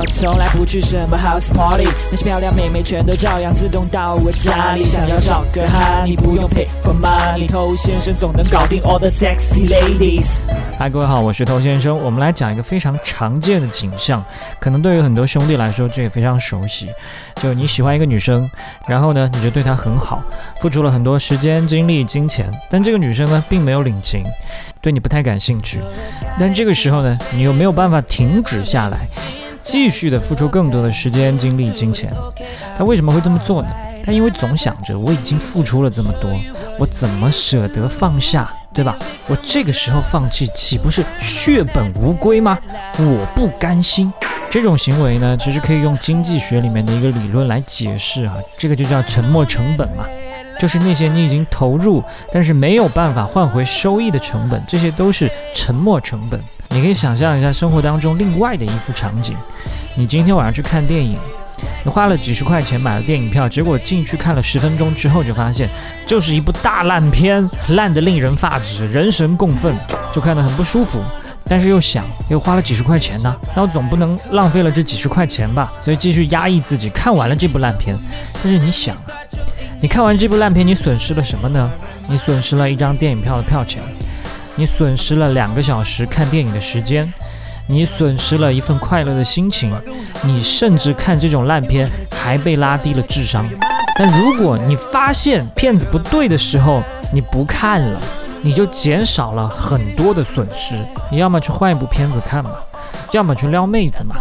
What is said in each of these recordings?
我从来不去什么 house party，那些漂亮妹妹全都照样自动到我家里。想要找个哈，你不用 pay for money，偷先生总能搞定 all the sexy ladies。嗨，各位好，我是头先生。我们来讲一个非常常见的景象，可能对于很多兄弟来说，这也非常熟悉。就你喜欢一个女生，然后呢，你就对她很好，付出了很多时间、精力、金钱，但这个女生呢，并没有领情，对你不太感兴趣。但这个时候呢，你又没有办法停止下来，继续的付出更多的时间、精力、金钱。他为什么会这么做呢？他因为总想着我已经付出了这么多，我怎么舍得放下？对吧？我这个时候放弃，岂不是血本无归吗？我不甘心。这种行为呢，其实可以用经济学里面的一个理论来解释啊，这个就叫沉没成本嘛，就是那些你已经投入，但是没有办法换回收益的成本，这些都是沉没成本。你可以想象一下生活当中另外的一幅场景，你今天晚上去看电影。你花了几十块钱买了电影票，结果进去看了十分钟之后，就发现就是一部大烂片，烂得令人发指，人神共愤，就看得很不舒服。但是又想，又花了几十块钱呢，那我总不能浪费了这几十块钱吧？所以继续压抑自己，看完了这部烂片。但是你想，你看完这部烂片，你损失了什么呢？你损失了一张电影票的票钱，你损失了两个小时看电影的时间。你损失了一份快乐的心情，你甚至看这种烂片还被拉低了智商。但如果你发现片子不对的时候，你不看了，你就减少了很多的损失。你要么去换一部片子看嘛，要么去撩妹子嘛，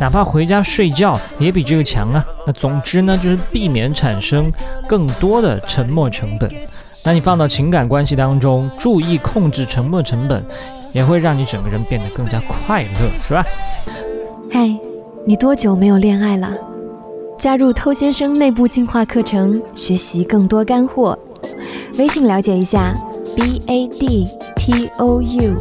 哪怕回家睡觉也比这个强啊。那总之呢，就是避免产生更多的沉没成本。那你放到情感关系当中，注意控制沉没成本。也会让你整个人变得更加快乐，是吧？嗨，你多久没有恋爱了？加入偷先生内部进化课程，学习更多干货。微信了解一下，b a d t o u。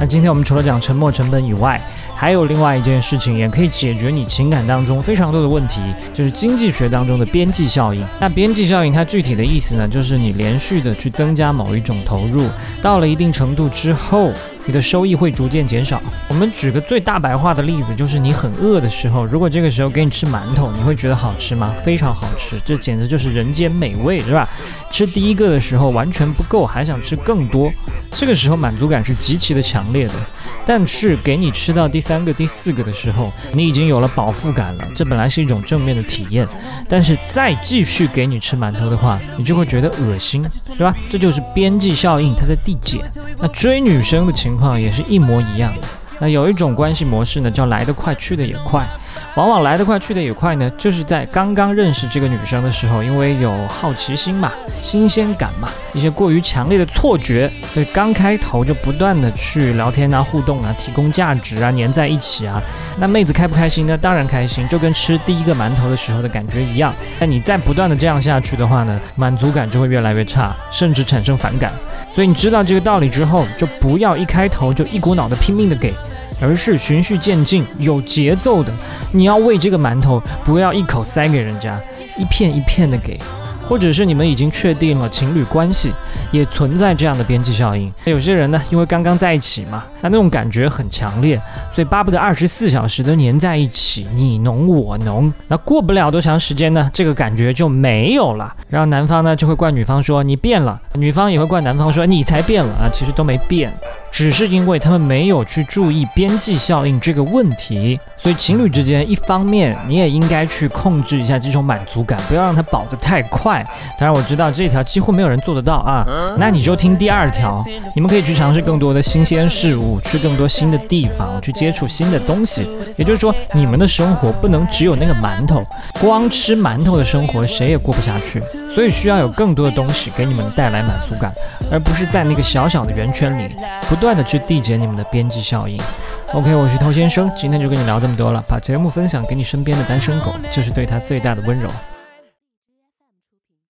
那今天我们除了讲沉没成本以外，还有另外一件事情，也可以解决你情感当中非常多的问题，就是经济学当中的边际效应。那边际效应它具体的意思呢，就是你连续的去增加某一种投入，到了一定程度之后。你的收益会逐渐减少。我们举个最大白话的例子，就是你很饿的时候，如果这个时候给你吃馒头，你会觉得好吃吗？非常好吃，这简直就是人间美味，是吧？吃第一个的时候完全不够，还想吃更多，这个时候满足感是极其的强烈的。但是给你吃到第三个、第四个的时候，你已经有了饱腹感了，这本来是一种正面的体验。但是再继续给你吃馒头的话，你就会觉得恶心，是吧？这就是边际效应，它在递减。那追女生的情情况也是一模一样。那有一种关系模式呢，叫来得快去得也快。往往来得快去得也快呢，就是在刚刚认识这个女生的时候，因为有好奇心嘛、新鲜感嘛，一些过于强烈的错觉，所以刚开头就不断的去聊天啊、互动啊、提供价值啊、黏在一起啊。那妹子开不开心呢？当然开心，就跟吃第一个馒头的时候的感觉一样。但你再不断的这样下去的话呢，满足感就会越来越差，甚至产生反感。所以你知道这个道理之后，就不要一开头就一股脑的拼命的给。而是循序渐进、有节奏的。你要喂这个馒头，不要一口塞给人家，一片一片的给。或者是你们已经确定了情侣关系，也存在这样的边际效应。有些人呢，因为刚刚在一起嘛，那那种感觉很强烈，所以巴不得二十四小时都黏在一起，你侬我侬。那过不了多长时间呢，这个感觉就没有了。然后男方呢就会怪女方说你变了，女方也会怪男方说你才变了啊，其实都没变。只是因为他们没有去注意边际效应这个问题，所以情侣之间一方面你也应该去控制一下这种满足感，不要让它饱得太快。当然我知道这条几乎没有人做得到啊，那你就听第二条，你们可以去尝试更多的新鲜事物，去更多新的地方，去接触新的东西。也就是说，你们的生活不能只有那个馒头，光吃馒头的生活谁也过不下去。所以需要有更多的东西给你们带来满足感，而不是在那个小小的圆圈里不断的去递减你们的边际效应。OK，我是偷先生，今天就跟你聊这么多了，把节目分享给你身边的单身狗，就是对他最大的温柔。